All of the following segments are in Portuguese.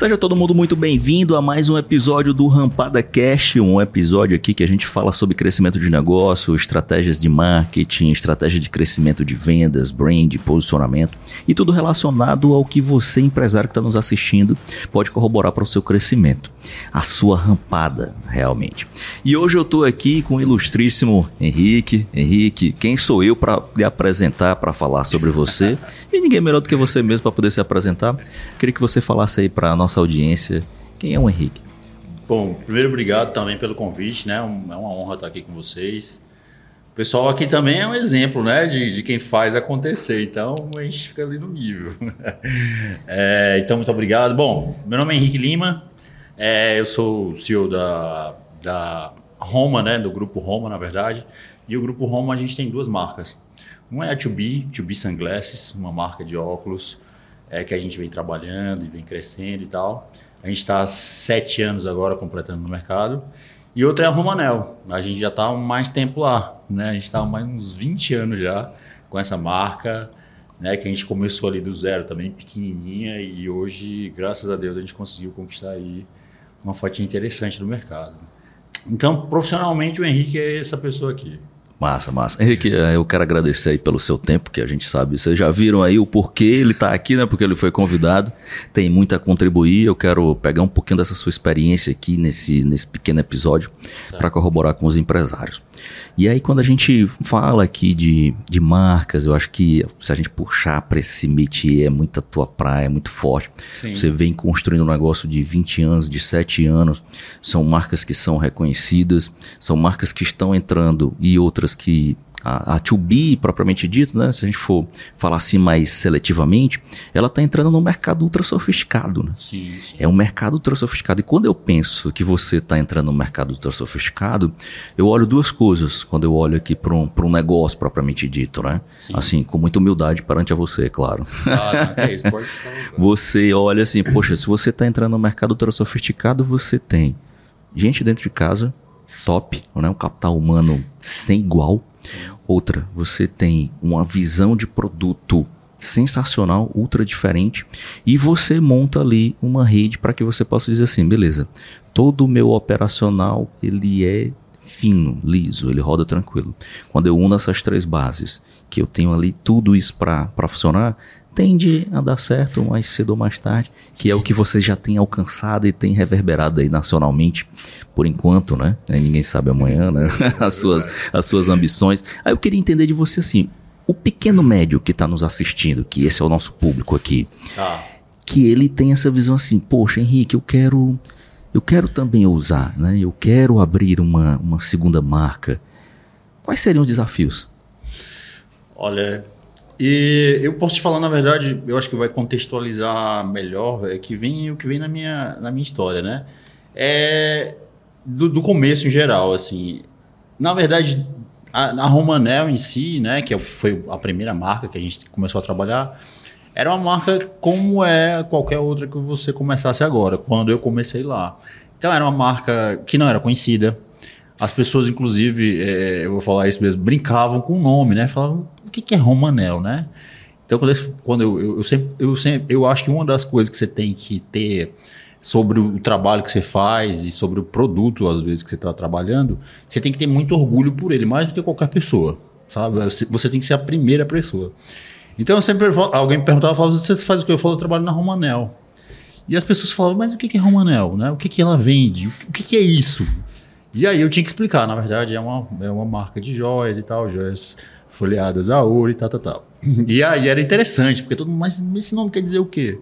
Seja todo mundo muito bem-vindo a mais um episódio do Rampada Cash, um episódio aqui que a gente fala sobre crescimento de negócio, estratégias de marketing, estratégia de crescimento de vendas, brand, posicionamento e tudo relacionado ao que você, empresário que está nos assistindo, pode corroborar para o seu crescimento, a sua rampada, realmente. E hoje eu estou aqui com o ilustríssimo Henrique. Henrique, quem sou eu para lhe apresentar, para falar sobre você? E ninguém melhor do que você mesmo para poder se apresentar. Queria que você falasse aí para nossa audiência quem é o Henrique. Bom, primeiro obrigado também pelo convite, né? É uma honra estar aqui com vocês. O pessoal aqui também é um exemplo, né, de, de quem faz acontecer. Então a gente fica ali no nível. é, então muito obrigado. Bom, meu nome é Henrique Lima. É, eu sou CEO da, da Roma, né, do grupo Roma, na verdade. E o grupo Roma a gente tem duas marcas. Uma é a 2B, 2B Sunglasses, uma marca de óculos é, que a gente vem trabalhando e vem crescendo e tal. A gente está sete anos agora completando no mercado. E outra é a Romanel. A gente já está mais tempo lá. Né? A gente está mais uns 20 anos já com essa marca, né? que a gente começou ali do zero também, pequenininha. E hoje, graças a Deus, a gente conseguiu conquistar aí uma fatia interessante no mercado. Então, profissionalmente, o Henrique é essa pessoa aqui. Massa, massa. Henrique, é, eu quero agradecer aí pelo seu tempo, que a gente sabe. Vocês já viram aí o porquê ele está aqui, né? Porque ele foi convidado. Tem muito a contribuir. Eu quero pegar um pouquinho dessa sua experiência aqui nesse, nesse pequeno episódio para corroborar com os empresários. E aí, quando a gente fala aqui de, de marcas, eu acho que se a gente puxar para esse métier, é muito a tua praia, é muito forte. Sim. Você vem construindo um negócio de 20 anos, de 7 anos. São marcas que são reconhecidas, são marcas que estão entrando e outras que a, a 2B, propriamente dito, né, se a gente for falar assim mais seletivamente, ela está entrando no mercado ultra sofisticado. Né? Sim, sim. É um mercado ultra sofisticado. E quando eu penso que você está entrando no mercado ultra sofisticado, eu olho duas coisas quando eu olho aqui para um, um negócio propriamente dito. Né? Sim. Assim, com muita humildade perante a você, claro. Ah, não, é isso, pode você olha assim, poxa, se você está entrando no mercado ultra sofisticado, você tem gente dentro de casa top, né? um capital humano sem igual. Outra, você tem uma visão de produto sensacional, ultra diferente, e você monta ali uma rede para que você possa dizer assim, beleza, todo o meu operacional ele é fino, liso, ele roda tranquilo. Quando eu uno essas três bases, que eu tenho ali tudo isso para funcionar, tende a dar certo mais cedo ou mais tarde, que é o que você já tem alcançado e tem reverberado aí nacionalmente por enquanto, né? Ninguém sabe amanhã, né? As suas, as suas ambições. Aí eu queria entender de você assim, o pequeno médio que está nos assistindo, que esse é o nosso público aqui, ah. que ele tem essa visão assim, poxa, Henrique, eu quero, eu quero também usar, né? Eu quero abrir uma, uma segunda marca. Quais seriam os desafios? Olha, e eu posso te falar, na verdade, eu acho que vai contextualizar melhor é que vem o que vem na minha, na minha história, né? É do, do começo em geral, assim. Na verdade, a, a Romanel em si, né, que é foi a primeira marca que a gente começou a trabalhar, era uma marca como é qualquer outra que você começasse agora, quando eu comecei lá. Então era uma marca que não era conhecida. As pessoas, inclusive, é, eu vou falar isso mesmo, brincavam com o nome, né? Falavam, o que, que é Romanel, né? Então, quando, eu, quando eu, eu, eu, sempre, eu sempre, eu acho que uma das coisas que você tem que ter sobre o trabalho que você faz e sobre o produto, às vezes, que você está trabalhando, você tem que ter muito orgulho por ele, mais do que qualquer pessoa, sabe? Você tem que ser a primeira pessoa. Então, eu sempre alguém me perguntava, falava, você faz o que? Eu falo, eu trabalho na Romanel. E as pessoas falavam, mas o que é Romanel? Né? O que, ela vende? O que é isso? E aí eu tinha que explicar, na verdade, é uma, é uma marca de joias e tal, joias folheadas a ouro e tal, tal, tal. E aí era interessante, porque todo mundo, mas esse nome quer dizer o quê?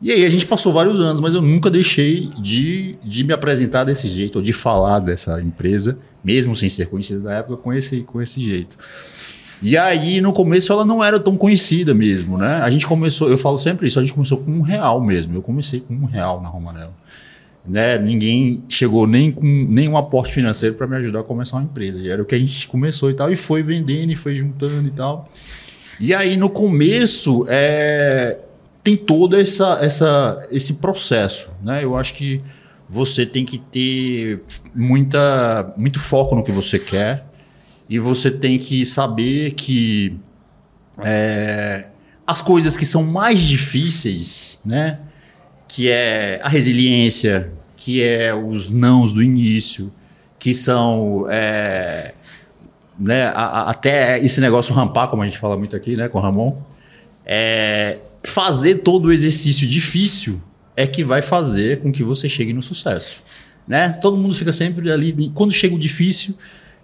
E aí a gente passou vários anos, mas eu nunca deixei de, de me apresentar desse jeito, ou de falar dessa empresa, mesmo sem ser conhecida da época, com esse, com esse jeito. E aí, no começo, ela não era tão conhecida mesmo, né? A gente começou, eu falo sempre isso, a gente começou com um real mesmo. Eu comecei com um real na Romanel. Né? Ninguém chegou nem com nenhum aporte financeiro para me ajudar a começar uma empresa. Era o que a gente começou e tal, e foi vendendo, e foi juntando e tal. E aí, no começo, é, tem todo essa, essa, esse processo. Né? Eu acho que você tem que ter muita, muito foco no que você quer e você tem que saber que é, as coisas que são mais difíceis, né? Que é a resiliência, que é os nãos do início, que são é, né, a, a, até esse negócio rampar, como a gente fala muito aqui, né, com o Ramon, é, fazer todo o exercício difícil é que vai fazer com que você chegue no sucesso. Né? Todo mundo fica sempre ali, quando chega o difícil,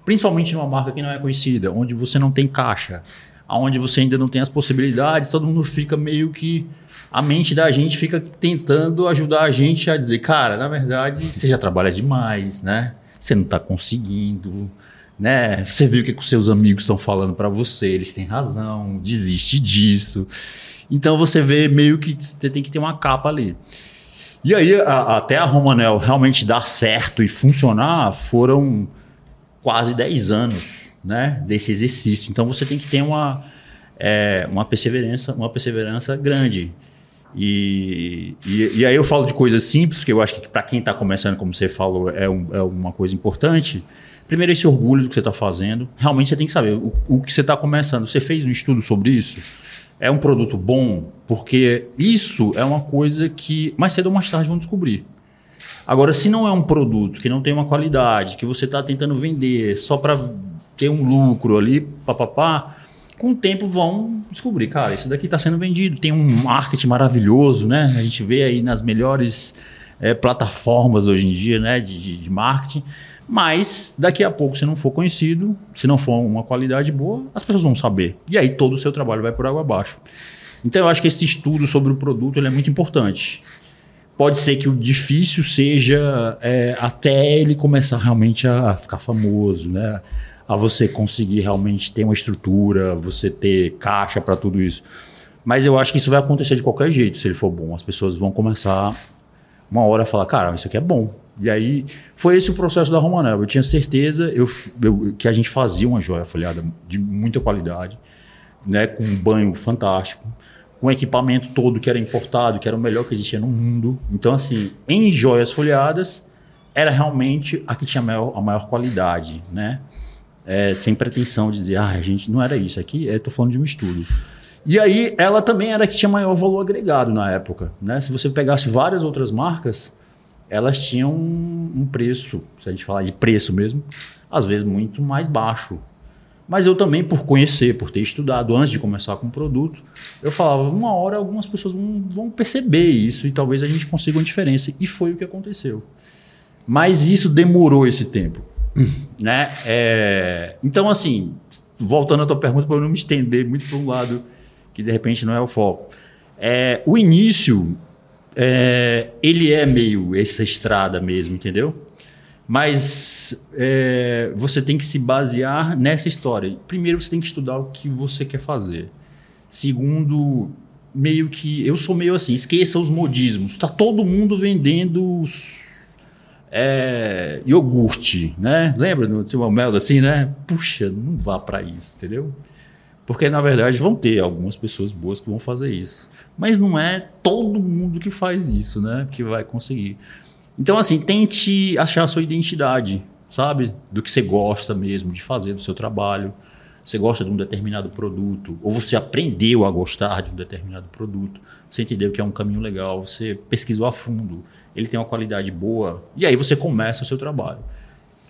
principalmente numa marca que não é conhecida, onde você não tem caixa, onde você ainda não tem as possibilidades, todo mundo fica meio que. A mente da gente fica tentando ajudar a gente a dizer, cara, na verdade, você já trabalha demais, né? Você não está conseguindo, né? Você viu o que, que os seus amigos estão falando para você, eles têm razão, desiste disso. Então você vê meio que você tem que ter uma capa ali. E aí, a, até a Romanel realmente dar certo e funcionar, foram quase 10 anos né, desse exercício. Então você tem que ter uma, é, uma perseverança, uma perseverança grande. E, e, e, aí eu falo de coisas simples, porque eu acho que para quem está começando, como você falou, é, um, é, uma coisa importante. Primeiro, esse orgulho do que você está fazendo. Realmente você tem que saber o, o que você está começando. Você fez um estudo sobre isso? É um produto bom? Porque isso é uma coisa que mais cedo ou mais tarde vão descobrir. Agora, se não é um produto que não tem uma qualidade, que você está tentando vender só para ter um lucro ali, papapá, com o tempo vão descobrir, cara, isso daqui está sendo vendido, tem um marketing maravilhoso, né? A gente vê aí nas melhores é, plataformas hoje em dia, né, de, de, marketing. Mas daqui a pouco, se não for conhecido, se não for uma qualidade boa, as pessoas vão saber. E aí todo o seu trabalho vai por água abaixo. Então eu acho que esse estudo sobre o produto é muito importante pode ser que o difícil seja é, até ele começar realmente a ficar famoso, né? A você conseguir realmente ter uma estrutura, você ter caixa para tudo isso. Mas eu acho que isso vai acontecer de qualquer jeito, se ele for bom. As pessoas vão começar uma hora a falar, cara, isso aqui é bom. E aí foi esse o processo da Romanel. Eu tinha certeza eu, eu, que a gente fazia uma joia folhada de muita qualidade, né, com um banho fantástico com equipamento todo que era importado, que era o melhor que existia no mundo. Então, assim, em joias folheadas, era realmente a que tinha maior, a maior qualidade, né? É, sem pretensão de dizer, ah, a gente não era isso aqui, estou falando de um estudo. E aí, ela também era que tinha maior valor agregado na época, né? Se você pegasse várias outras marcas, elas tinham um preço, se a gente falar de preço mesmo, às vezes muito mais baixo, mas eu também, por conhecer, por ter estudado antes de começar com o produto, eu falava, uma hora algumas pessoas vão, vão perceber isso e talvez a gente consiga uma diferença. E foi o que aconteceu. Mas isso demorou esse tempo. Né? É... Então, assim, voltando à tua pergunta, para eu não me estender muito para um lado que de repente não é o foco. É, o início, é, ele é meio essa estrada mesmo, entendeu? Mas é, você tem que se basear nessa história. Primeiro, você tem que estudar o que você quer fazer. Segundo, meio que. Eu sou meio assim, esqueça os modismos. Tá todo mundo vendendo é, iogurte, né? Lembra do tipo, mel assim, né? Puxa, não vá para isso, entendeu? Porque na verdade vão ter algumas pessoas boas que vão fazer isso. Mas não é todo mundo que faz isso, né? Que vai conseguir. Então, assim, tente achar a sua identidade, sabe? Do que você gosta mesmo de fazer do seu trabalho. Você gosta de um determinado produto, ou você aprendeu a gostar de um determinado produto, você entendeu que é um caminho legal, você pesquisou a fundo, ele tem uma qualidade boa, e aí você começa o seu trabalho.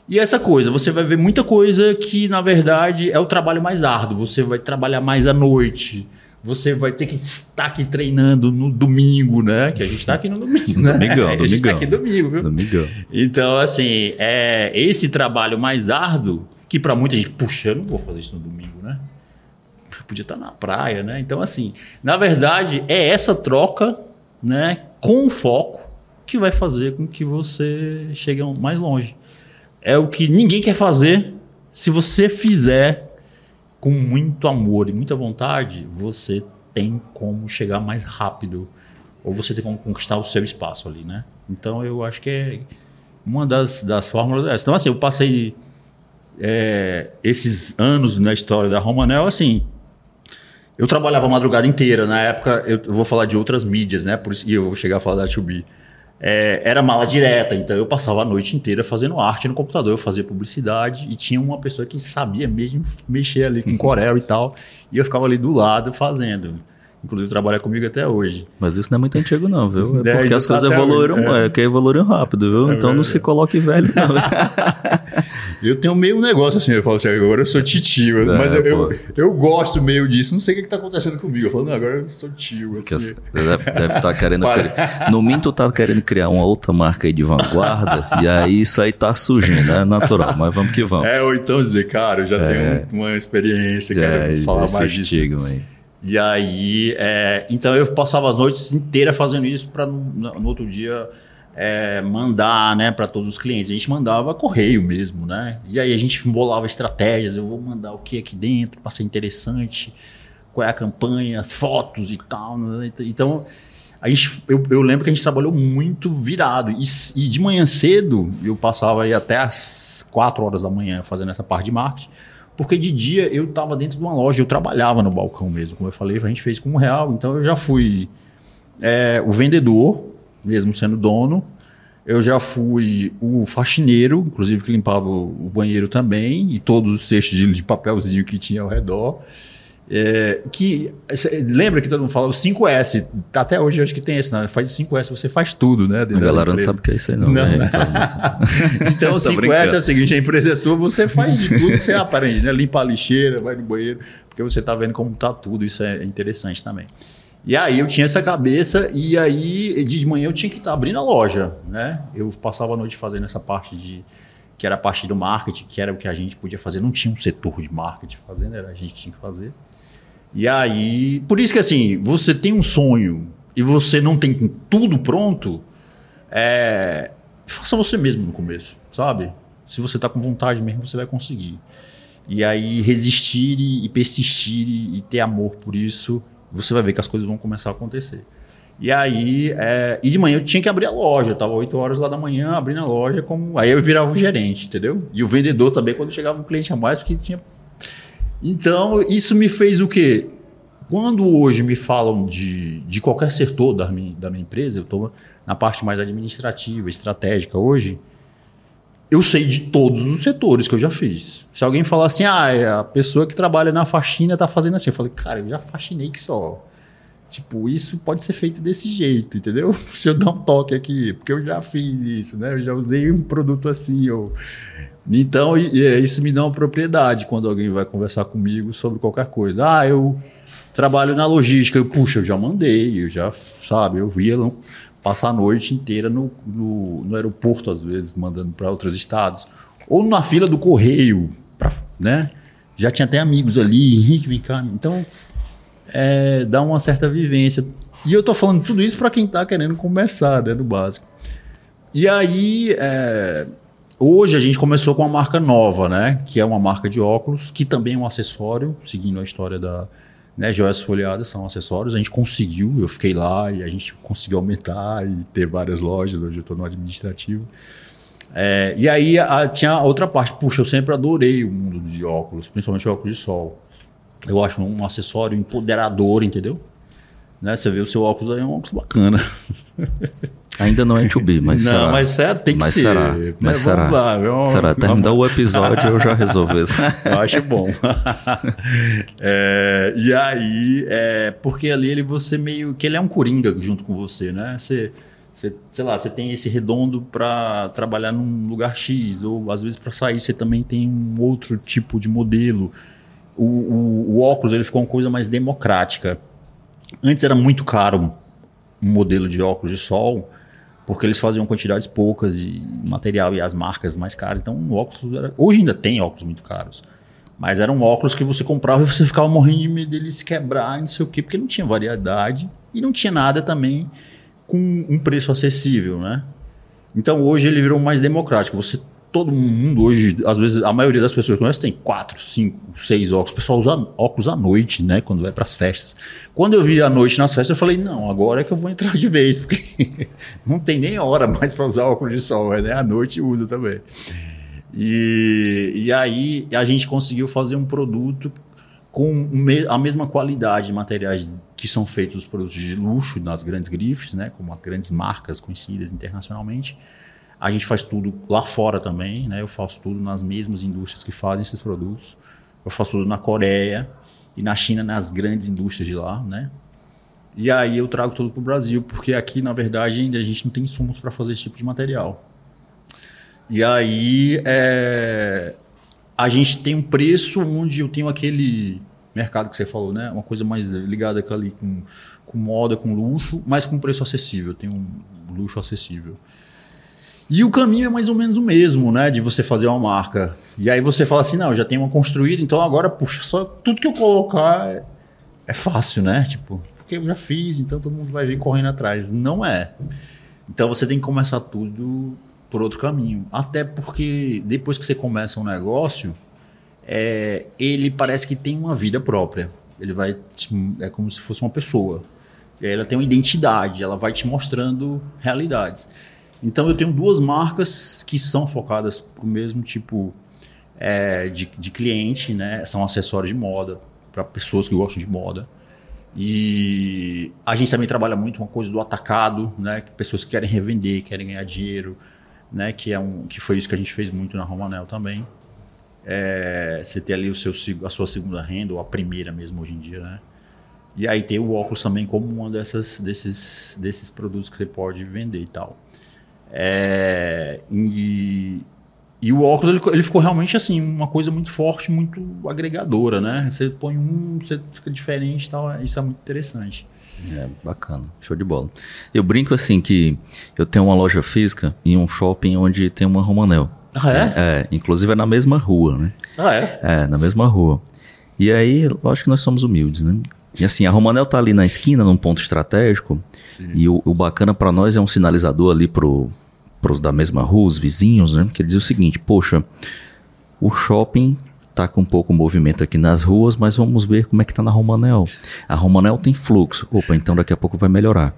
E essa coisa, você vai ver muita coisa que, na verdade, é o trabalho mais árduo. Você vai trabalhar mais à noite, você vai ter que estar aqui treinando no domingo, né? Que a gente está aqui no domingo, né? Domingão, a gente está aqui domingo, viu? Domingão. Então, assim, é esse trabalho mais árduo, que para muita gente, puxa, eu não vou fazer isso no domingo, né? Eu podia estar na praia, né? Então, assim, na verdade, é essa troca, né, com foco, que vai fazer com que você chegue mais longe. É o que ninguém quer fazer se você fizer com muito amor e muita vontade, você tem como chegar mais rápido ou você tem como conquistar o seu espaço ali, né? Então eu acho que é uma das, das fórmulas dessa. Então assim, eu passei é, esses anos na história da Romanel, assim, eu trabalhava a madrugada inteira. Na época, eu vou falar de outras mídias, né? Por isso, e eu vou chegar a falar da 2B é, era mala direta, então eu passava a noite inteira fazendo arte no computador, eu fazia publicidade e tinha uma pessoa que sabia mesmo mexer ali com Corel e tal, e eu ficava ali do lado fazendo. Inclusive trabalha comigo até hoje. Mas isso não é muito antigo, não, viu? É porque é, as coisas tá evoluíram, é. é. que evoluíram rápido, viu? É então não se coloque velho, não. eu tenho meio um negócio assim, eu falo assim, agora eu sou titio, é, mas eu, eu, eu, gosto meio disso, não sei o que, está acontecendo comigo. Eu falo, não, agora eu sou tio. Assim. Deve, deve estar tá querendo. criar, no Minto tá querendo criar uma outra marca aí de vanguarda, e aí isso aí tá surgindo, é natural, mas vamos que vamos. É, ou então dizer, cara, eu já tenho uma experiência, quero falar mais disso. Aí. E aí, é, então eu passava as noites inteiras fazendo isso para no, no, outro dia é, mandar, né, para todos os clientes. A gente mandava correio mesmo, né? E aí a gente bolava estratégias. Eu vou mandar o que aqui dentro para ser interessante, qual é a campanha, fotos e tal. Né? Então a gente, eu, eu, lembro que a gente trabalhou muito virado. E, e de manhã cedo eu passava aí até as 4 horas da manhã fazendo essa parte de marketing. Porque de dia eu estava dentro de uma loja, eu trabalhava no balcão mesmo. Como eu falei, a gente fez com um real. Então eu já fui é, o vendedor, mesmo sendo dono. Eu já fui o faxineiro, inclusive que limpava o banheiro também, e todos os cestos de, de papelzinho que tinha ao redor. É, que lembra que todo mundo fala o 5S, até hoje eu acho que tem esse, né? faz 5S, você faz tudo, né? A galera não sabe o que é isso aí, não. não. Né? então o 5S é o seguinte: a empresa é sua, você faz de tudo que você aprende, né? Limpa a lixeira, vai no banheiro, porque você está vendo como está tudo, isso é interessante também. E aí eu tinha essa cabeça, e aí de manhã eu tinha que estar tá abrindo a loja, né? Eu passava a noite fazendo essa parte de que era a parte do marketing, que era o que a gente podia fazer. Não tinha um setor de marketing fazendo, era a gente tinha que fazer. E aí, por isso que assim, você tem um sonho e você não tem tudo pronto, é, faça você mesmo no começo, sabe? Se você está com vontade mesmo, você vai conseguir. E aí resistir e, persistir e ter amor por isso, você vai ver que as coisas vão começar a acontecer. E aí, é, e de manhã eu tinha que abrir a loja, eu tava 8 horas lá da manhã abrindo a loja, como aí eu virava o gerente, entendeu? E o vendedor também, quando chegava um cliente a mais, porque tinha então, isso me fez o quê? Quando hoje me falam de, de qualquer setor da minha, da minha empresa, eu estou na parte mais administrativa, estratégica hoje, eu sei de todos os setores que eu já fiz. Se alguém falar assim, ah, é a pessoa que trabalha na faxina está fazendo assim, eu falei, cara, eu já faxinei que só. Tipo, isso pode ser feito desse jeito, entendeu? Se eu dar um toque aqui, porque eu já fiz isso, né? Eu já usei um produto assim, ou então, isso me dá uma propriedade quando alguém vai conversar comigo sobre qualquer coisa. Ah, eu trabalho na logística. Eu, puxa, eu já mandei, eu já, sabe, eu via passar a noite inteira no, no, no aeroporto, às vezes, mandando para outros estados. Ou na fila do correio, pra, né? Já tinha até amigos ali, Henrique, vem cá. Então, é, dá uma certa vivência. E eu tô falando tudo isso para quem tá querendo começar, né, no básico. E aí, é, Hoje a gente começou com uma marca nova, né? Que é uma marca de óculos, que também é um acessório, seguindo a história da né, joias folheadas, são acessórios. A gente conseguiu, eu fiquei lá e a gente conseguiu aumentar e ter várias lojas. Hoje eu estou no administrativo. É, e aí a, tinha outra parte. Puxa, eu sempre adorei o mundo de óculos, principalmente óculos de sol. Eu acho um acessório empoderador, entendeu? Né? Você vê o seu óculos aí, é um óculos bacana. Ainda não é to be, mas não, será. mas será, tem que mas ser. Será, mas será. Lá, vamos, será. Terminar o episódio eu já resolvo isso. eu acho bom. é, e aí, é, porque ali ele você meio que ele é um coringa junto com você, né? Você, você sei lá, você tem esse redondo para trabalhar num lugar X, ou às vezes para sair você também tem um outro tipo de modelo. O, o, o óculos ele ficou uma coisa mais democrática. Antes era muito caro um modelo de óculos de sol porque eles faziam quantidades poucas de material e as marcas mais caras. Então, o óculos era... Hoje ainda tem óculos muito caros. Mas eram óculos que você comprava e você ficava morrendo de medo dele se quebrar, não sei o quê, porque não tinha variedade e não tinha nada também com um preço acessível, né? Então, hoje ele virou mais democrático. Você todo mundo hoje, às vezes, a maioria das pessoas que conhece tem quatro, cinco, seis óculos. O pessoal usa óculos à noite, né? Quando vai para as festas. Quando eu vi à noite nas festas, eu falei, não, agora é que eu vou entrar de vez, porque não tem nem hora mais para usar óculos de sol, né? À noite usa também. E, e aí a gente conseguiu fazer um produto com a mesma qualidade de materiais que são feitos os produtos de luxo nas grandes grifes, né? Como as grandes marcas conhecidas internacionalmente a gente faz tudo lá fora também, né? Eu faço tudo nas mesmas indústrias que fazem esses produtos. Eu faço tudo na Coreia e na China, nas grandes indústrias de lá, né? E aí eu trago tudo para o Brasil, porque aqui, na verdade, ainda a gente não tem insumos para fazer esse tipo de material. E aí é, a gente tem um preço onde eu tenho aquele mercado que você falou, né? Uma coisa mais ligada ali com, com moda, com luxo, mas com preço acessível. Tem um luxo acessível. E o caminho é mais ou menos o mesmo, né? De você fazer uma marca. E aí você fala assim, não, já tem uma construída, então agora, puxa, só tudo que eu colocar é, é fácil, né? Tipo, porque eu já fiz, então todo mundo vai vir correndo atrás. Não é. Então você tem que começar tudo por outro caminho. Até porque depois que você começa um negócio, é, ele parece que tem uma vida própria. Ele vai. Te, é como se fosse uma pessoa. Ela tem uma identidade, ela vai te mostrando realidades. Então eu tenho duas marcas que são focadas para o mesmo tipo é, de, de cliente, né? São acessórios de moda para pessoas que gostam de moda. E a gente também trabalha muito uma coisa do atacado, né? Pessoas que querem revender, querem ganhar dinheiro, né? Que é um, que foi isso que a gente fez muito na Romanel também. É, você ter ali o seu, a sua segunda renda ou a primeira mesmo hoje em dia, né? E aí tem o óculos também como dessas desses desses produtos que você pode vender e tal. É, e, e o óculos ele, ele, ficou realmente assim, uma coisa muito forte, muito agregadora, né? Você põe um, você fica diferente e tal, isso é muito interessante. É, bacana, show de bola. Eu brinco assim que eu tenho uma loja física em um shopping onde tem uma Romanel. Ah, é? é? É, inclusive é na mesma rua, né? Ah, é? É, na mesma rua. E aí, lógico que nós somos humildes, né? E assim, a Romanel tá ali na esquina, num ponto estratégico, e o, o bacana para nós é um sinalizador ali pro, pros da mesma rua, os vizinhos, né? Que ele diz o seguinte: poxa, o shopping tá com pouco movimento aqui nas ruas, mas vamos ver como é que tá na Romanel. A Romanel tem fluxo. Opa, então daqui a pouco vai melhorar.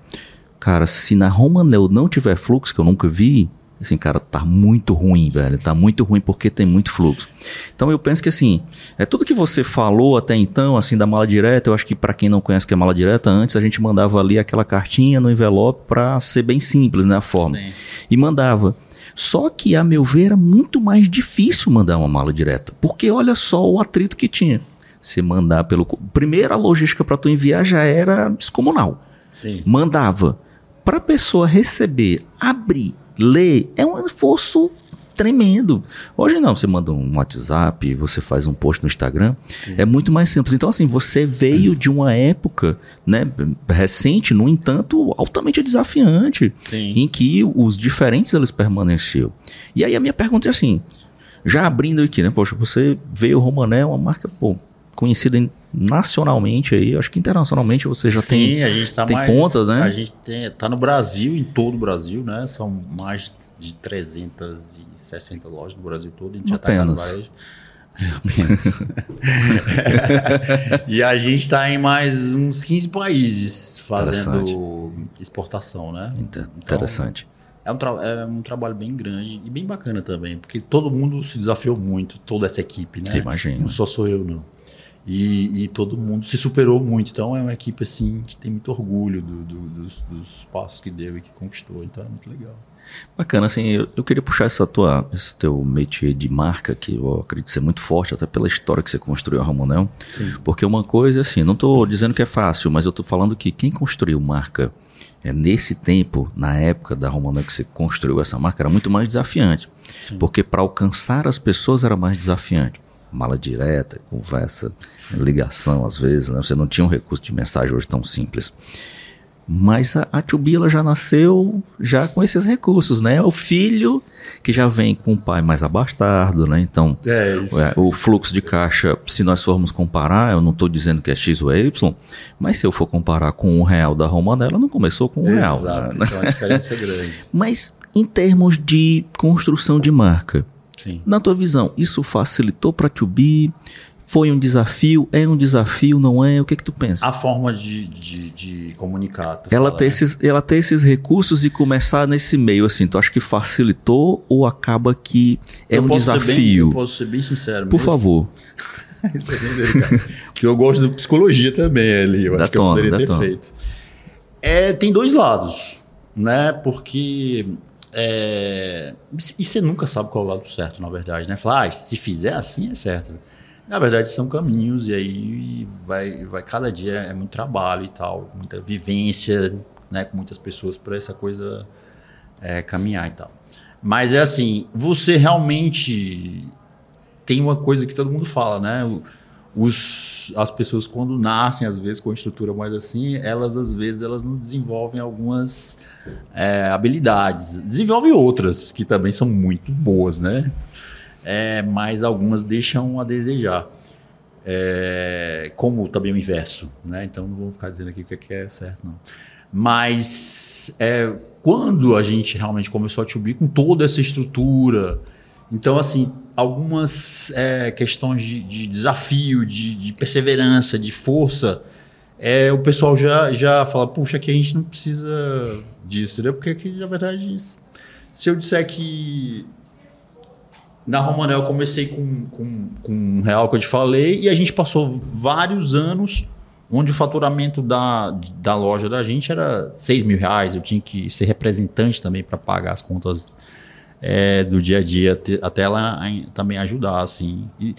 Cara, se na Romanel não tiver fluxo, que eu nunca vi, assim, cara, tá muito ruim, velho. Tá muito ruim porque tem muito fluxo. Então eu penso que assim, é tudo que você falou até então, assim, da mala direta, eu acho que para quem não conhece o que é mala direta, antes a gente mandava ali aquela cartinha no envelope para ser bem simples, né, a forma. Sim. E mandava. Só que, a meu ver, era muito mais difícil mandar uma mala direta, porque olha só o atrito que tinha. Você mandar pelo. Primeiro, a logística para tu enviar já era descomunal. Sim. Mandava. Para a pessoa receber, abrir ler é um esforço tremendo. Hoje não, você manda um WhatsApp, você faz um post no Instagram, Sim. é muito mais simples. Então, assim, você veio de uma época né, recente, no entanto, altamente desafiante, Sim. em que os diferentes eles permaneciam. E aí a minha pergunta é assim, já abrindo aqui, né? Poxa, você veio Romané, uma marca, pô, conhecida nacionalmente aí, acho que internacionalmente você já Sim, tem, a gente tá tem mais, pontas, né? A gente tem, tá no Brasil, em todo o Brasil, né? São mais de 360 lojas no Brasil todo, a gente Apenas. já tá no e a gente está em mais uns 15 países fazendo exportação, né? Interessante. Então, é, um é um trabalho bem grande e bem bacana também, porque todo mundo se desafiou muito, toda essa equipe, né? Imagina. Não só sou eu, não. E, e, todo mundo se superou muito. Então é uma equipe assim que tem muito orgulho do, do, dos, dos, passos que deu e que conquistou. Então é muito legal. Bacana, assim, eu, eu queria puxar essa tua, esse teu métier de marca, que eu acredito ser muito forte, até pela história que você construiu a Ramonel. Sim. Porque uma coisa, assim, não estou dizendo que é fácil, mas eu estou falando que quem construiu marca é, nesse tempo, na época da Romanel que você construiu essa marca, era muito mais desafiante. Sim. Porque para alcançar as pessoas era mais desafiante mala direta, conversa, ligação às vezes, né? Você não tinha um recurso de mensagem hoje tão simples. Mas a, a Tubila já nasceu já com esses recursos, né? O filho que já vem com o pai mais abastado, né? Então, é é, o fluxo de caixa, se nós formos comparar, eu não estou dizendo que é X ou é Y, mas se eu for comparar com o real da Romana, ela não começou com o real. Exato, né? então a diferença é grande. Mas em termos de construção de marca, Sim. Na tua visão, isso facilitou para a Tubi? Foi um desafio? É um desafio? Não é? O que é que tu pensa? A forma de, de, de comunicar. Ela ter, né? esses, ela ter esses recursos e começar nesse meio, assim, tu acha que facilitou ou acaba que é eu um desafio? Bem, eu posso ser bem sincero. Por mesmo. favor. Isso é bem delicado. Porque eu gosto de psicologia também ali. Eu da acho tona, que eu poderia ter tona. feito. É, tem dois lados, né? Porque é... E você nunca sabe qual é o lado certo, na verdade, né? Falar, ah, se fizer assim é certo. Na verdade, são caminhos, e aí vai, vai cada dia é muito trabalho e tal, muita vivência né, com muitas pessoas para essa coisa é, caminhar e tal. Mas é assim, você realmente tem uma coisa que todo mundo fala, né? Os, as pessoas quando nascem, às vezes, com a estrutura mais assim, elas às vezes elas não desenvolvem algumas é, habilidades. Desenvolvem outras que também são muito boas, né? É, mas algumas deixam a desejar. É, como também o inverso, né? Então não vou ficar dizendo aqui o que é, é certo, não. Mas é, quando a gente realmente começou a subir com toda essa estrutura, então assim algumas é, questões de, de desafio, de, de, perseverança, de força, é, o pessoal já, já fala, puxa, aqui a gente não precisa disso, entendeu? Porque aqui, na verdade, se eu disser que na Romanel eu comecei com, com, com um real que eu te falei e a gente passou vários anos onde o faturamento da, da loja da gente era 6 mil reais. Eu tinha que ser representante também para pagar as contas é, do dia a dia, até ela também ajudar, assim. E,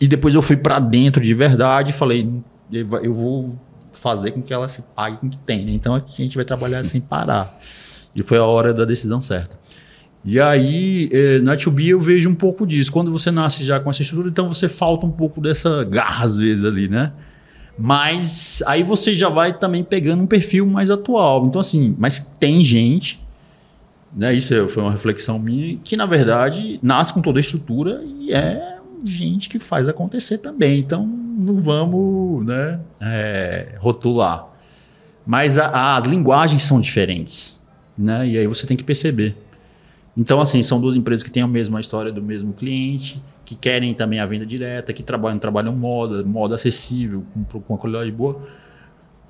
e depois eu fui para dentro de verdade e falei, eu vou fazer com que ela se pague com o que tem. Né? Então a gente vai trabalhar sem parar. E foi a hora da decisão certa. E aí, eh, na 2B eu vejo um pouco disso. Quando você nasce já com essa estrutura, então você falta um pouco dessa garra às vezes ali, né? Mas aí você já vai também pegando um perfil mais atual. Então, assim, mas tem gente né? Isso foi uma reflexão minha, que na verdade nasce com toda a estrutura e é gente que faz acontecer também. Então não vamos né, é, rotular. Mas a, as linguagens são diferentes. Né? E aí você tem que perceber. Então, assim, são duas empresas que têm a mesma história do mesmo cliente, que querem também a venda direta, que trabalham, trabalham moda, moda acessível, com, com uma qualidade boa.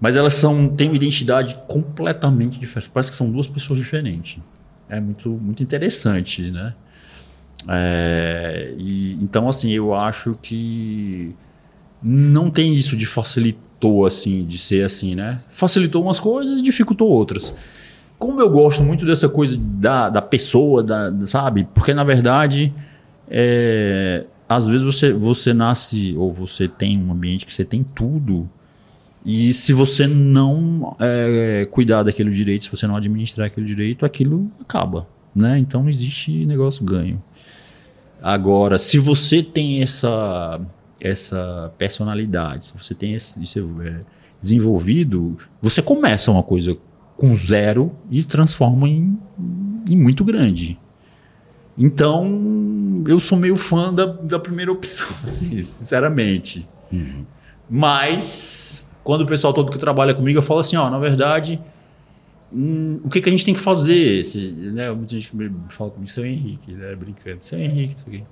Mas elas são, têm uma identidade completamente diferente. Parece que são duas pessoas diferentes é muito, muito interessante, né? É, e, então, assim, eu acho que não tem isso de facilitou, assim, de ser assim, né? Facilitou umas coisas dificultou outras. Como eu gosto muito dessa coisa da, da pessoa, da, sabe? Porque, na verdade, é, às vezes você, você nasce ou você tem um ambiente que você tem tudo e se você não é, cuidar daquele direito, se você não administrar aquele direito, aquilo acaba. Né? Então não existe negócio ganho. Agora, se você tem essa, essa personalidade, se você tem esse, isso é, desenvolvido, você começa uma coisa com zero e transforma em, em muito grande. Então, eu sou meio fã da, da primeira opção, assim, sinceramente. Uhum. Mas quando o pessoal todo que trabalha comigo, eu falo assim, ó, na verdade, hum, o que, que a gente tem que fazer? Esse, né, muita gente fala comigo, seu Henrique, né, brincando, seu Henrique, isso aqui.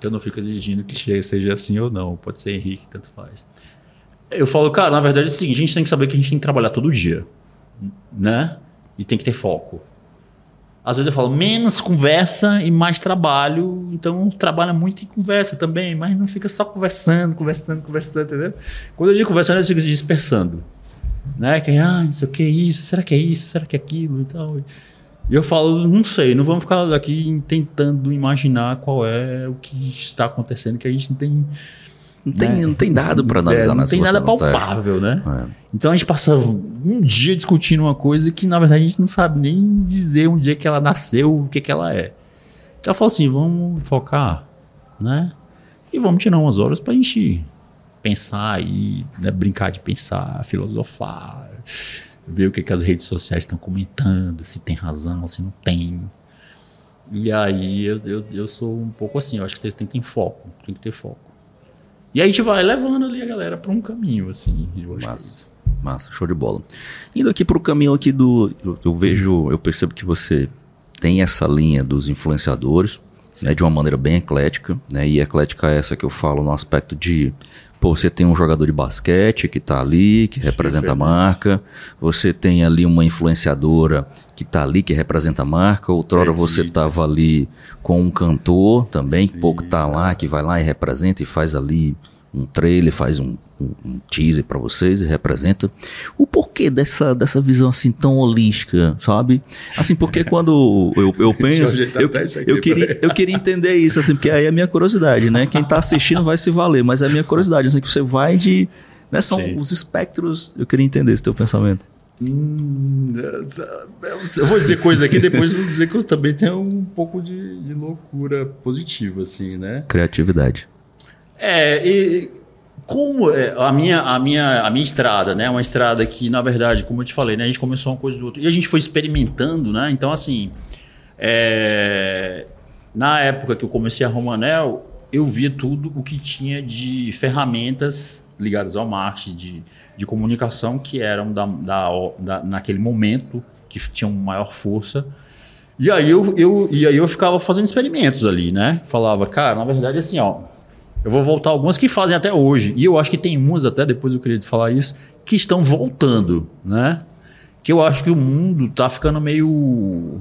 Eu não fico exigindo que seja assim ou não, pode ser Henrique, tanto faz. Eu falo, cara, na verdade é o seguinte, a gente tem que saber que a gente tem que trabalhar todo dia, né? E tem que ter foco. Às vezes eu falo menos conversa e mais trabalho, então trabalha muito em conversa também, mas não fica só conversando, conversando, conversando, entendeu? Quando eu digo conversando, eu fico dispersando. Né? Que, ah, não sei o que é isso, será que é isso, será que é aquilo e tal. E eu falo, não sei, não vamos ficar aqui tentando imaginar qual é o que está acontecendo, que a gente não tem não tem, né? não tem dado para analisar é, Não tem nada palpável, né? É. Então a gente passa um dia discutindo uma coisa que na verdade a gente não sabe nem dizer onde é que ela nasceu, o que, que ela é. Então eu falo assim, vamos focar, né? E vamos tirar umas horas para a gente pensar e né, brincar de pensar, filosofar, ver o que, que as redes sociais estão comentando, se tem razão, se não tem. E aí eu, eu, eu sou um pouco assim, eu acho que tem que ter foco, tem que ter foco. E a gente vai levando ali a galera para um caminho, assim. Massa. Massa, show de bola. Indo aqui para o caminho aqui do. Eu, eu, vejo, eu percebo que você tem essa linha dos influenciadores, né, de uma maneira bem eclética, né, e eclética é essa que eu falo no aspecto de Pô, você tem um jogador de basquete que está ali, que representa a marca. Você tem ali uma influenciadora que está ali, que representa a marca. Outrora você estava ali com um cantor também, que pouco está lá, que vai lá e representa e faz ali um trailer, faz um um, teaser para vocês e representa o porquê dessa, dessa visão assim tão holística, sabe? Assim, porque quando eu, eu penso, eu, eu, queria, eu queria entender isso, assim, porque aí é a minha curiosidade, né? Quem tá assistindo vai se valer, mas é a minha curiosidade, assim, que você vai de. Né, são Sim. os espectros, eu queria entender esse teu pensamento. Hum, eu vou dizer coisa aqui, depois vou dizer que eu também tenho um pouco de, de loucura positiva, assim, né? Criatividade. É, e como é, a minha, a, minha, a minha estrada, né? Uma estrada que, na verdade, como eu te falei, né? A gente começou uma coisa do outro. E a gente foi experimentando, né? Então, assim, é, na época que eu comecei a Romanel, eu via tudo o que tinha de ferramentas ligadas ao marketing, de, de comunicação, que eram da, da, da, naquele momento, que tinham maior força. E aí eu, eu, e aí eu ficava fazendo experimentos ali, né? Falava, cara, na verdade, assim, ó eu vou voltar algumas que fazem até hoje. E eu acho que tem umas até, depois eu queria falar isso, que estão voltando, né? Que eu acho que o mundo tá ficando meio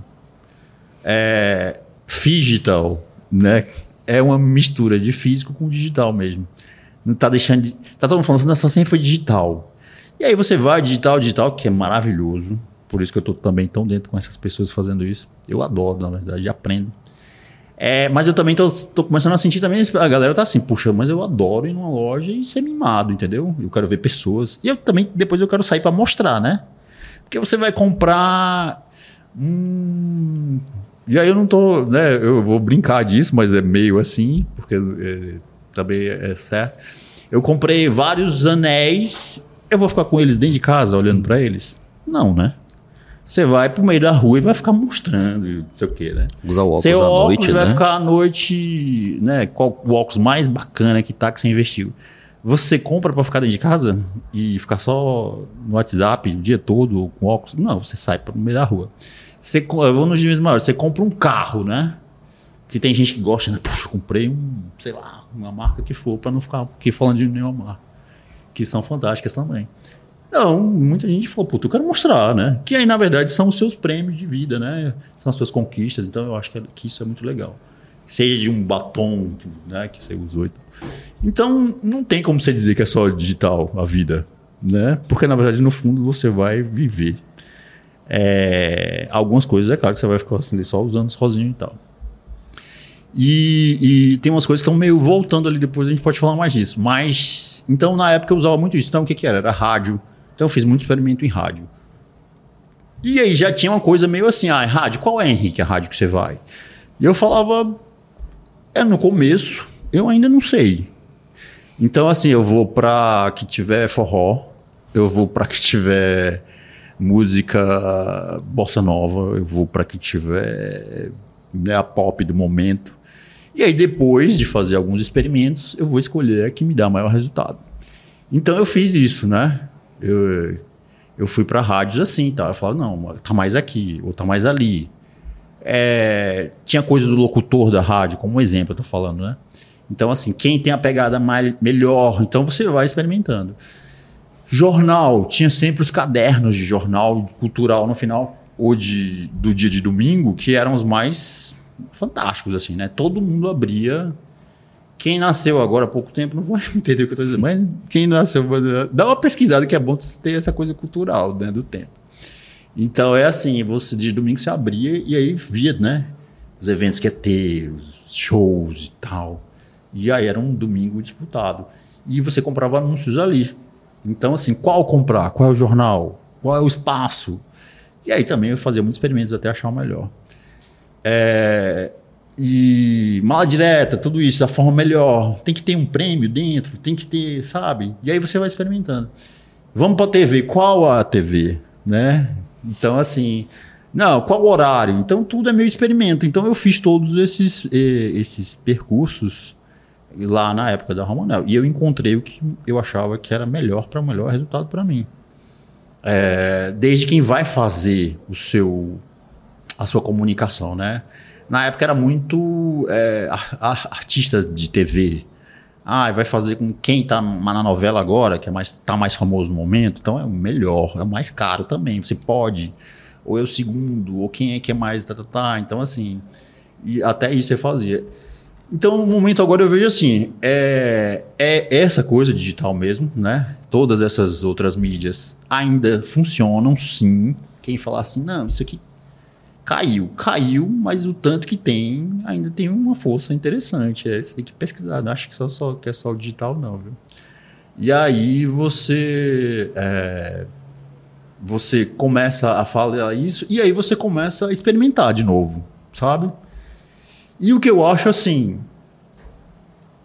é, digital, né? É uma mistura de físico com digital mesmo. Não tá deixando de... Tá todo mundo falando, nossa, sempre foi digital. E aí você vai digital, digital, que é maravilhoso. Por isso que eu tô também tão dentro com essas pessoas fazendo isso. Eu adoro, na verdade, aprendo. É, mas eu também tô, começando a sentir também, a galera tá assim, puxa, mas eu adoro ir numa loja e ser mimado, entendeu? Eu quero ver pessoas. E eu também, depois eu quero sair para mostrar, né? Porque você vai comprar. Hum, e aí eu não tô, né? Eu vou brincar disso, mas é meio assim, porque é, também é certo. Eu comprei vários anéis, eu vou ficar com eles dentro de casa olhando para eles? Não, né? Você vai pro meio da rua e vai ficar mostrando, não sei o quê, né? Usar o óculos Seu à óculos noite, vai né? ficar à noite, né? Qual o óculos mais bacana que tá que você investiu. Você compra para ficar dentro de casa e ficar só no WhatsApp o dia todo com óculos? Não, você sai para o meio da rua. Você, eu vou nos dias maiores, você compra um carro, né? Que tem gente que gosta, né? Puxa, comprei um, sei lá, uma marca que for, para não ficar aqui falando de nenhuma marca. Que são fantásticas também. Não, muita gente falou, puta, eu quero mostrar, né? Que aí, na verdade, são os seus prêmios de vida, né? São as suas conquistas. Então, eu acho que, que isso é muito legal. Seja de um batom né, que você usou e tal. Então, não tem como você dizer que é só digital a vida, né? Porque, na verdade, no fundo, você vai viver. É, algumas coisas, é claro que você vai ficar assim, só usando sozinho e tal. E, e, tem umas coisas que estão meio voltando ali, depois a gente pode falar mais disso. Mas, então, na época eu usava muito isso. Então, o que, que era? Era rádio então eu fiz muito experimento em rádio. E aí já tinha uma coisa meio assim, ah, rádio, qual é, Henrique, a rádio que você vai? E eu falava, é no começo, eu ainda não sei. Então assim, eu vou para que tiver forró, eu vou para que tiver música bossa nova, eu vou para que tiver né, a pop do momento. E aí depois de fazer alguns experimentos, eu vou escolher a que me dá maior resultado. Então eu fiz isso, né? Eu, eu fui para rádios assim, tá? Eu falava, não, tá mais aqui, ou tá mais ali. É, tinha coisa do locutor da rádio, como um exemplo, eu tô falando, né? Então, assim, quem tem a pegada mais, melhor, então você vai experimentando. Jornal, tinha sempre os cadernos de jornal cultural no final, ou de, do dia de domingo, que eram os mais fantásticos, assim, né? Todo mundo abria quem nasceu agora há pouco tempo não vai entender o que eu estou dizendo, mas quem nasceu, dá uma pesquisada que é bom ter essa coisa cultural né, do tempo. Então é assim, você de domingo você abria e aí via, né? Os eventos que ia ter, os shows e tal. E aí era um domingo disputado. E você comprava anúncios ali. Então, assim, qual comprar? Qual é o jornal? Qual é o espaço? E aí também eu fazia muitos experimentos até achar o melhor. É, e mala direta, tudo isso da forma melhor. Tem que ter um prêmio dentro, tem que ter, sabe? E aí você vai experimentando. Vamos para a TV, qual a TV, né? Então assim, não, qual horário? Então tudo é meu experimento. Então eu fiz todos esses esses percursos lá na época da Romanel e eu encontrei o que eu achava que era melhor para o melhor resultado para mim. É, desde quem vai fazer o seu a sua comunicação, né? Na época era muito é, artista de TV. Ah, vai fazer com quem tá na novela agora, que é mais, tá mais famoso no momento, então é o melhor, é o mais caro também. Você pode, ou é o segundo, ou quem é que é mais. Tá, tá, tá. Então, assim, e até isso você fazia. Então, no momento agora eu vejo assim, é, é essa coisa digital mesmo, né? Todas essas outras mídias ainda funcionam, sim. Quem falar assim, não, isso aqui caiu, caiu, mas o tanto que tem ainda tem uma força interessante. É, você tem que pesquisar, não acho que, só, só, que é só o digital, não, viu? E aí você é, você começa a falar isso e aí você começa a experimentar de novo, sabe? E o que eu acho assim,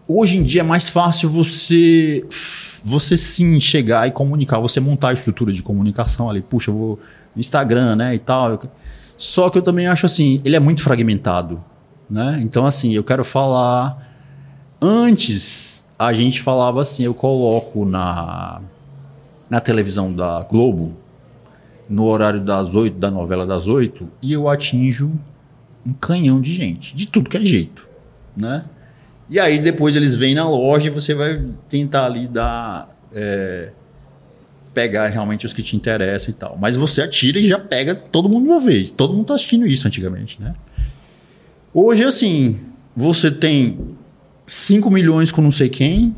hoje em dia é mais fácil você você sim chegar e comunicar, você montar a estrutura de comunicação ali, puxa, eu vou Instagram, né, e tal. Só que eu também acho assim, ele é muito fragmentado, né? Então assim, eu quero falar antes a gente falava assim, eu coloco na na televisão da Globo no horário das oito, da novela das oito, e eu atinjo um canhão de gente, de tudo que é jeito, né? E aí depois eles vêm na loja e você vai tentar ali dar. É, pegar realmente os que te interessam e tal. Mas você atira e já pega todo mundo de uma vez. Todo mundo tá assistindo isso antigamente, né? Hoje, assim, você tem 5 milhões com não sei quem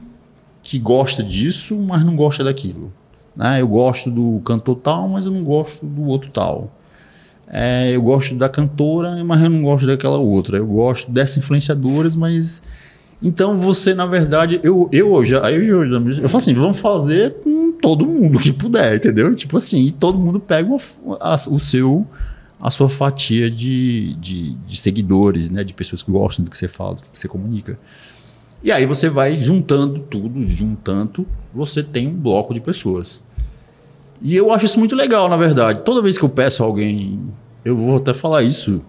que gosta disso, mas não gosta daquilo. Né? Eu gosto do cantor tal, mas eu não gosto do outro tal. É, eu gosto da cantora, mas eu não gosto daquela outra. Eu gosto dessas influenciadoras, mas. Então você, na verdade, eu, eu já. Eu, eu, eu falo assim: vamos fazer com todo mundo que puder, entendeu? Tipo assim, todo mundo pega o, a, o seu. A sua fatia de, de, de, seguidores, né? De pessoas que gostam do que você fala, do que você comunica. E aí você vai juntando tudo, juntando, você tem um bloco de pessoas. E eu acho isso muito legal, na verdade. Toda vez que eu peço a alguém, eu vou até falar isso.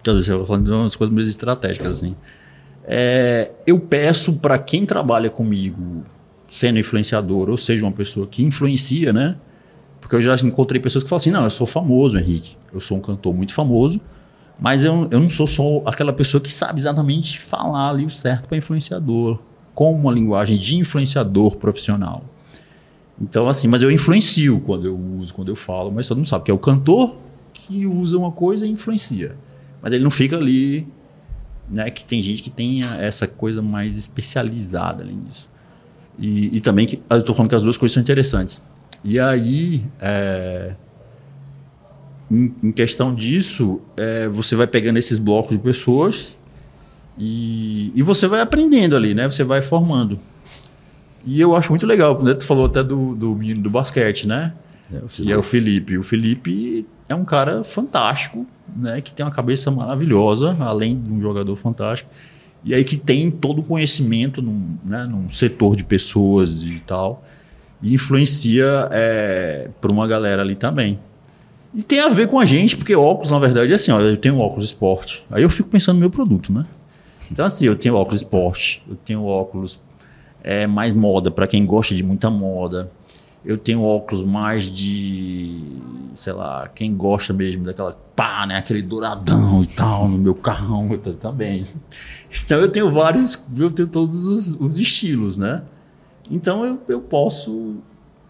Talvez eu vou falando de umas coisas mais estratégicas assim. É, eu peço para quem trabalha comigo, sendo influenciador, ou seja, uma pessoa que influencia, né? Porque eu já encontrei pessoas que falam assim: não, eu sou famoso, Henrique. Eu sou um cantor muito famoso, mas eu, eu não sou só aquela pessoa que sabe exatamente falar ali o certo para influenciador, com uma linguagem de influenciador profissional. Então, assim, mas eu influencio quando eu uso, quando eu falo, mas todo mundo sabe que é o cantor que usa uma coisa e influencia. Mas ele não fica ali, né? Que tem gente que tem essa coisa mais especializada ali nisso. E, e também que eu estou falando que as duas coisas são interessantes. E aí, é, em, em, questão disso, é, você vai pegando esses blocos de pessoas e, e você vai aprendendo ali, né? Você vai formando. E eu acho muito legal, né? Tu falou até do, do menino do basquete, né? É, e é o Felipe. O Felipe é um cara fantástico, né? Que tem uma cabeça maravilhosa, além de um jogador fantástico. E aí que tem todo o conhecimento num, né, num setor de pessoas e tal. E influencia é, para uma galera ali também. E tem a ver com a gente, porque óculos, na verdade, é assim, ó, eu tenho óculos esporte. Aí eu fico pensando no meu produto, né? Então, assim, eu tenho óculos esporte, eu tenho óculos é, mais moda, para quem gosta de muita moda. Eu tenho óculos mais de, sei lá, quem gosta mesmo daquela pá, né? Aquele douradão e tal, no meu carrão também. Então eu tenho vários, eu tenho todos os, os estilos, né? Então eu, eu posso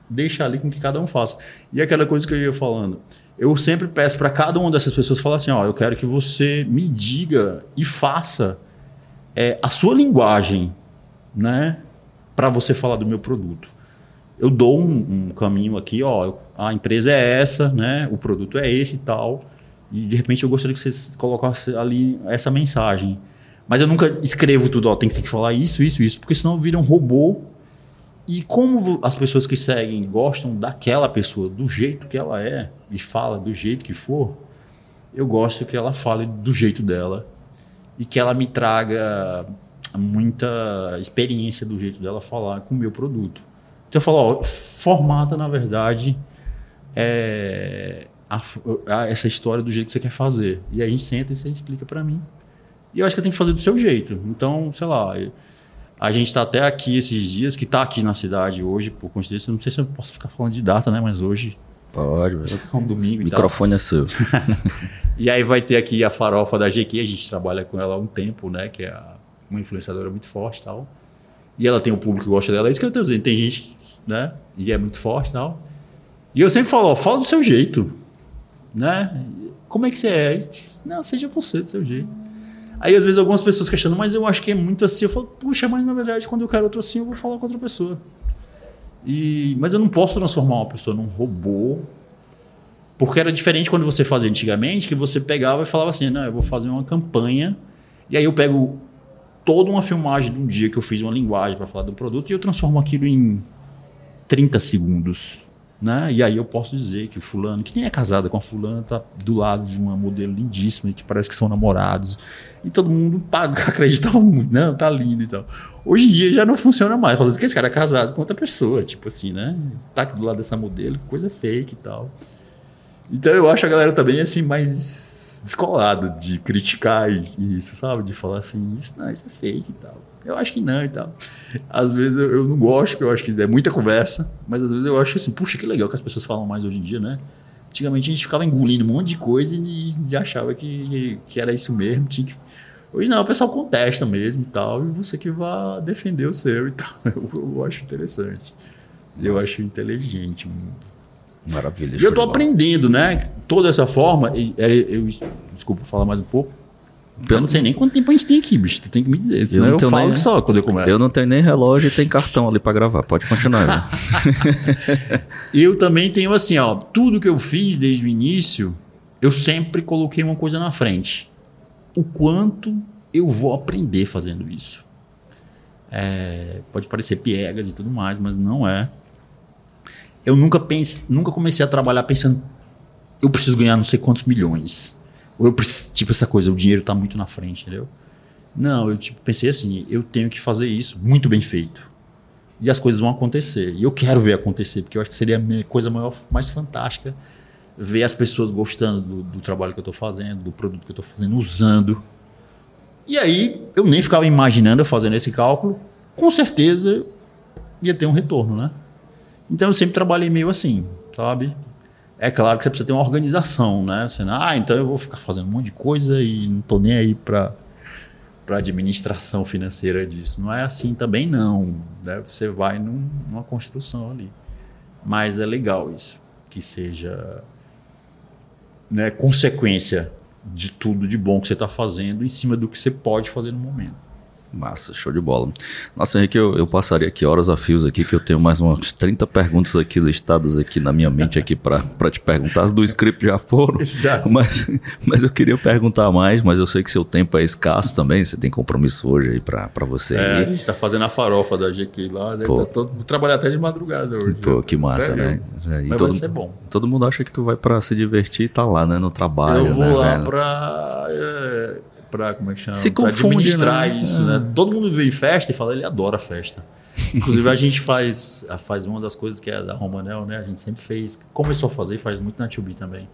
deixar ali com que cada um faça. E aquela coisa que eu ia falando, eu sempre peço para cada uma dessas pessoas falar assim, ó, eu quero que você me diga e faça é, a sua linguagem, né? para você falar do meu produto. Eu dou um, um, caminho aqui, ó, a empresa é essa, né? O produto é esse e tal. E de repente eu gostaria que vocês colocassem ali essa mensagem. Mas eu nunca escrevo tudo, ó, tem que, tem que falar isso, isso, isso, porque senão vira um robô. E como as pessoas que seguem gostam daquela pessoa, do jeito que ela é, e fala do jeito que for, eu gosto que ela fale do jeito dela e que ela me traga muita experiência do jeito dela falar com o meu produto. Então eu falo, ó, formata, na verdade, é, a, a, essa história do jeito que você quer fazer. E aí a gente senta e você explica para mim. E eu acho que eu tenho que fazer do seu jeito. Então, sei lá, a gente está até aqui esses dias, que está aqui na cidade hoje, por coincidência. Não sei se eu posso ficar falando de data, né? Mas hoje. Pode, é um domingo. O microfone é seu. e aí vai ter aqui a farofa da GQ, a gente trabalha com ela há um tempo, né? Que é uma influenciadora muito forte tal. E ela tem um público que gosta dela. É isso que eu estou dizendo. Tem gente, né? E é muito forte tal. E eu sempre falo, ó, fala do seu jeito. Né? Como é que você é? Não, seja você do seu jeito. Aí às vezes algumas pessoas questionam, mas eu acho que é muito assim. Eu falo, puxa, mas na verdade quando eu quero outro assim, eu vou falar com outra pessoa. E, mas eu não posso transformar uma pessoa num robô. Porque era diferente quando você fazia antigamente, que você pegava e falava assim, não, eu vou fazer uma campanha. E aí eu pego toda uma filmagem de um dia que eu fiz uma linguagem para falar de um produto e eu transformo aquilo em 30 segundos. Né? E aí eu posso dizer que o fulano, que nem é casado com a fulana, tá do lado de uma modelo lindíssima, que parece que são namorados. E todo mundo paga, acreditava muito, não, tá lindo e tal. Hoje em dia já não funciona mais. Fala assim, que esse cara é casado com outra pessoa, tipo assim, né? Tá aqui do lado dessa modelo, coisa fake e tal. Então eu acho a galera também assim mais descolada de criticar isso, sabe? De falar assim, isso não, isso é fake e tal. Eu acho que não e tal. Às vezes eu, eu não gosto, porque eu acho que é muita conversa, mas às vezes eu acho assim, puxa, que legal que as pessoas falam mais hoje em dia, né? Antigamente a gente ficava engolindo um monte de coisa e, e achava que, que era isso mesmo. Tinha que... Hoje não, o pessoal contesta mesmo e tal, e você que vai defender o seu e tal. Eu, eu acho interessante. Nossa. Eu acho inteligente. Maravilha. E eu tô aprendendo, né? Toda essa forma. Eu, eu, desculpa falar mais um pouco. Eu não sei nem quanto tempo a gente tem aqui, bicho. Tu tem que me dizer. Senão eu, eu falo nem, só quando eu começo. Eu não tenho nem relógio e tem cartão ali para gravar. Pode continuar. Né? eu também tenho assim, ó. Tudo que eu fiz desde o início, eu sempre coloquei uma coisa na frente. O quanto eu vou aprender fazendo isso. É, pode parecer piegas e tudo mais, mas não é. Eu nunca, pense, nunca comecei a trabalhar pensando eu preciso ganhar não sei quantos milhões ou eu preciso, tipo essa coisa, o dinheiro está muito na frente, entendeu? Não, eu tipo, pensei assim, eu tenho que fazer isso muito bem feito. E as coisas vão acontecer. E eu quero ver acontecer, porque eu acho que seria a coisa maior, mais fantástica ver as pessoas gostando do, do trabalho que eu estou fazendo, do produto que eu estou fazendo, usando. E aí, eu nem ficava imaginando eu fazendo esse cálculo, com certeza ia ter um retorno, né? Então eu sempre trabalhei meio assim, sabe? É claro que você precisa ter uma organização, né? Você, ah, então eu vou ficar fazendo um monte de coisa e não estou nem aí para para administração financeira disso. Não é assim também não. Né? Você vai num, numa construção ali. Mas é legal isso, que seja né, consequência de tudo de bom que você está fazendo em cima do que você pode fazer no momento. Massa, show de bola. Nossa, Henrique, eu, eu, passaria aqui horas a fios aqui, que eu tenho mais umas 30 perguntas aqui listadas aqui na minha mente aqui para te perguntar. As do script já foram, mas, mas eu queria perguntar mais, mas eu sei que seu tempo é escasso também, você tem compromisso hoje aí para você. É, aí. a gente está fazendo a farofa da GQ lá, né? Pô. Tô, trabalhar até de madrugada hoje. Pô, que massa, né? É, mas todo, vai ser bom. Todo mundo acha que tu vai para se divertir e tá lá, né, no trabalho. Eu vou né, lá para... É para como é que chama? Se pra confunde, administrar né? isso, né? É. Todo mundo vê festa e fala, ele adora festa. Inclusive a gente faz, faz uma das coisas que é da Romanel, né? A gente sempre fez, começou a fazer e faz muito na Tubi também.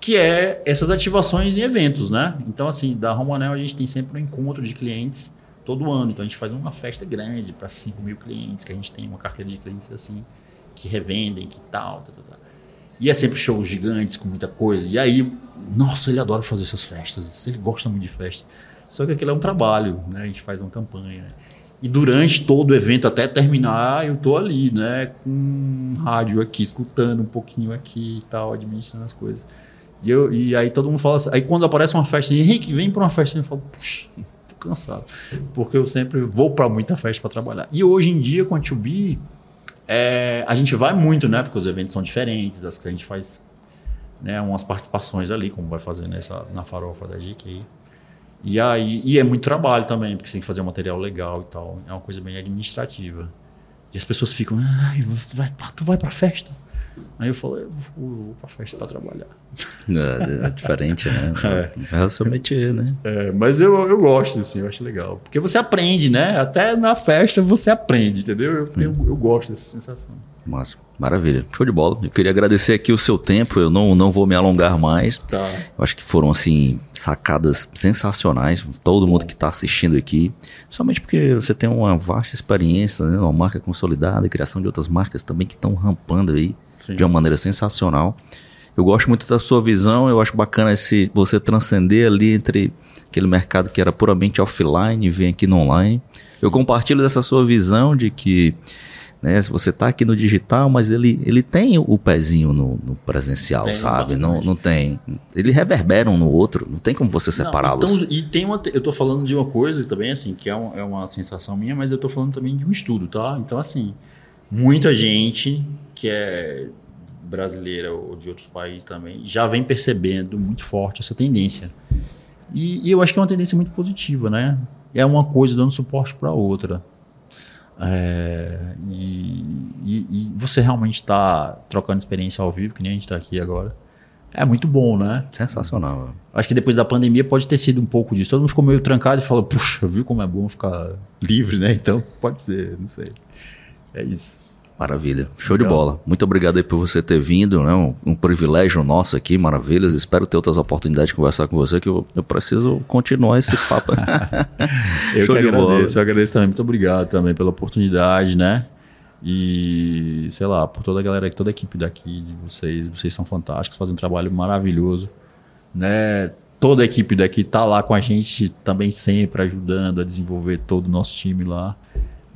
Que é essas ativações em eventos, né? Então, assim, da Romanel a gente tem sempre um encontro de clientes todo ano. Então a gente faz uma festa grande para 5 mil clientes, que a gente tem uma carteira de clientes assim, que revendem, que tal, tal, tal. E é sempre shows gigantes com muita coisa. E aí, nossa, ele adora fazer essas festas, ele gosta muito de festa. Só que aquilo é um trabalho, né? A gente faz uma campanha. E durante todo o evento, até terminar, eu tô ali, né? Com um rádio aqui, escutando um pouquinho aqui e tal, administrando as coisas. E, eu, e aí todo mundo fala assim. Aí quando aparece uma festa, Henrique, vem para uma festa, eu falo, puxa, tô cansado. Porque eu sempre vou para muita festa para trabalhar. E hoje em dia, com a 2 é, a gente vai muito, né? Porque os eventos são diferentes, as que a gente faz né, umas participações ali, como vai fazer nessa, na farofa da GK. E aí e é muito trabalho também, porque você tem que fazer um material legal e tal. É uma coisa bem administrativa. E as pessoas ficam, ai, você vai, tu vai pra festa? Aí eu falei, eu vou, vou pra festa pra trabalhar. É, é diferente, né? É, é o seu métier, né? É, mas eu, eu gosto, assim, eu acho legal. Porque você aprende, né? Até na festa você aprende, entendeu? Eu, eu, hum. eu gosto dessa sensação. Massa. Maravilha. Show de bola. Eu queria agradecer aqui o seu tempo. Eu não, não vou me alongar mais. Tá. Eu acho que foram, assim, sacadas sensacionais. Todo mundo que está assistindo aqui. Principalmente porque você tem uma vasta experiência, né? uma marca consolidada, criação de outras marcas também que estão rampando aí Sim. de uma maneira sensacional. Eu gosto muito da sua visão. Eu acho bacana esse você transcender ali entre aquele mercado que era puramente offline e vem aqui no online. Eu compartilho dessa sua visão de que Né? Se você está aqui no digital, mas ele, ele tem o pezinho no, no presencial, tem sabe? Não, não tem. Ele reverbera um no outro, não tem como você separá-los. Então, e tem uma. Eu estou falando de uma coisa também, assim, que é, um, é uma sensação minha, mas eu estou falando também de um estudo, tá? Então, assim, muita gente que é brasileira ou de outros países também já vem percebendo muito forte essa tendência. E, e eu acho que é uma tendência muito positiva, né? É uma coisa dando suporte para outra. É, e, e, e, você realmente está trocando experiência ao vivo, que nem a gente está aqui agora. É muito bom, né? Sensacional. Acho que depois da pandemia pode ter sido um pouco disso. Todo mundo ficou meio trancado e falou, puxa, viu como é bom ficar livre, né? Então, pode ser, não sei. É isso. Maravilha. Show Legal. de bola. Muito obrigado aí por você ter vindo, né? Um, um, privilégio nosso aqui, maravilhas. Espero ter outras oportunidades de conversar com você, que eu, eu preciso continuar esse papo. eu Show que agradeço, bola. eu agradeço também. Muito obrigado também pela oportunidade, né? E, sei lá, por toda a galera, toda a equipe daqui, de vocês, vocês são fantásticos, fazem um trabalho maravilhoso, né? Toda a equipe daqui tá lá com a gente também sempre ajudando a desenvolver todo o nosso time lá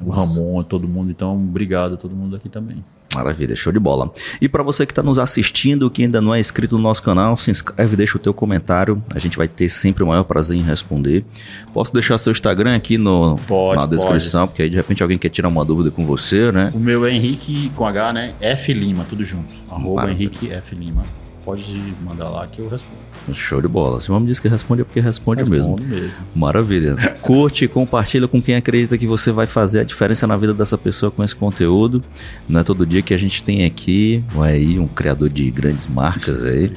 o Ramon, todo mundo. Então, obrigado a todo mundo aqui também. Maravilha, show de bola. E para você que está nos assistindo, que ainda não é inscrito no nosso canal, se inscreve, deixa o teu comentário. A gente vai ter sempre o maior prazer em responder. Posso deixar seu Instagram aqui no, pode, na descrição, pode. porque aí de repente alguém quer tirar uma dúvida com você, né? O meu é Henrique com H, né? F Lima, tudo junto. Arroba Maravilha. Henrique F Lima. Pode mandar lá que eu respondo. Show de bola. Se o homem diz que responde é porque responde mesmo. mesmo. Maravilha. Curte e compartilha com quem acredita que você vai fazer a diferença na vida dessa pessoa com esse conteúdo. Não é todo dia que a gente tem aqui aí um criador de grandes marcas aí.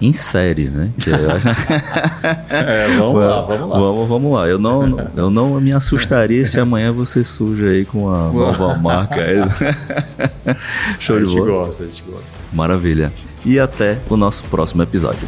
Em séries, né? é, vamos lá, vamos lá. Vamos, vamos lá. Eu não, eu não me assustaria se amanhã você surge aí com a nova marca. Show de bola. A gente gosta, a gente gosta. Maravilha. E até o nosso próximo episódio.